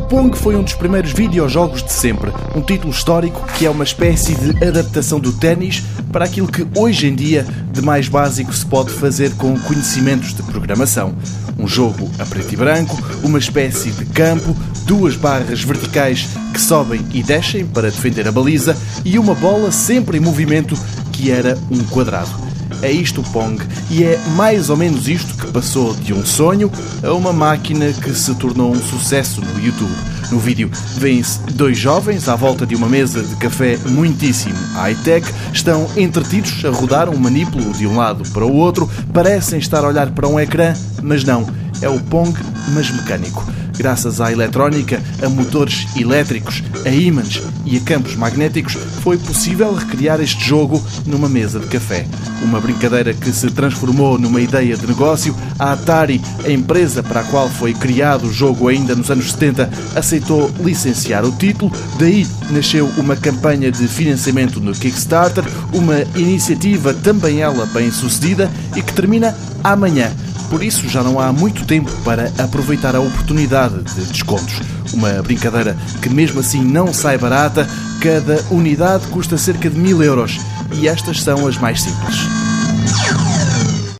Pong foi um dos primeiros videojogos de sempre, um título histórico que é uma espécie de adaptação do ténis para aquilo que hoje em dia de mais básico se pode fazer com conhecimentos de programação. Um jogo a preto e branco, uma espécie de campo, duas barras verticais que sobem e descem para defender a baliza e uma bola sempre em movimento que era um quadrado. É isto o Pong e é mais ou menos isto que passou de um sonho a uma máquina que se tornou um sucesso no YouTube. No vídeo vêm-se dois jovens à volta de uma mesa de café muitíssimo high-tech, estão entretidos a rodar um manípulo de um lado para o outro, parecem estar a olhar para um ecrã, mas não, é o Pong, mas mecânico. Graças à eletrónica, a motores elétricos, a ímãs e a campos magnéticos, foi possível recriar este jogo numa mesa de café. Uma brincadeira que se transformou numa ideia de negócio. A Atari, a empresa para a qual foi criado o jogo ainda nos anos 70, aceitou licenciar o título. Daí nasceu uma campanha de financiamento no Kickstarter, uma iniciativa também ela bem sucedida e que termina amanhã. Por isso já não há muito tempo para aproveitar a oportunidade de descontos. Uma brincadeira que mesmo assim não sai barata, cada unidade custa cerca de mil euros e estas são as mais simples.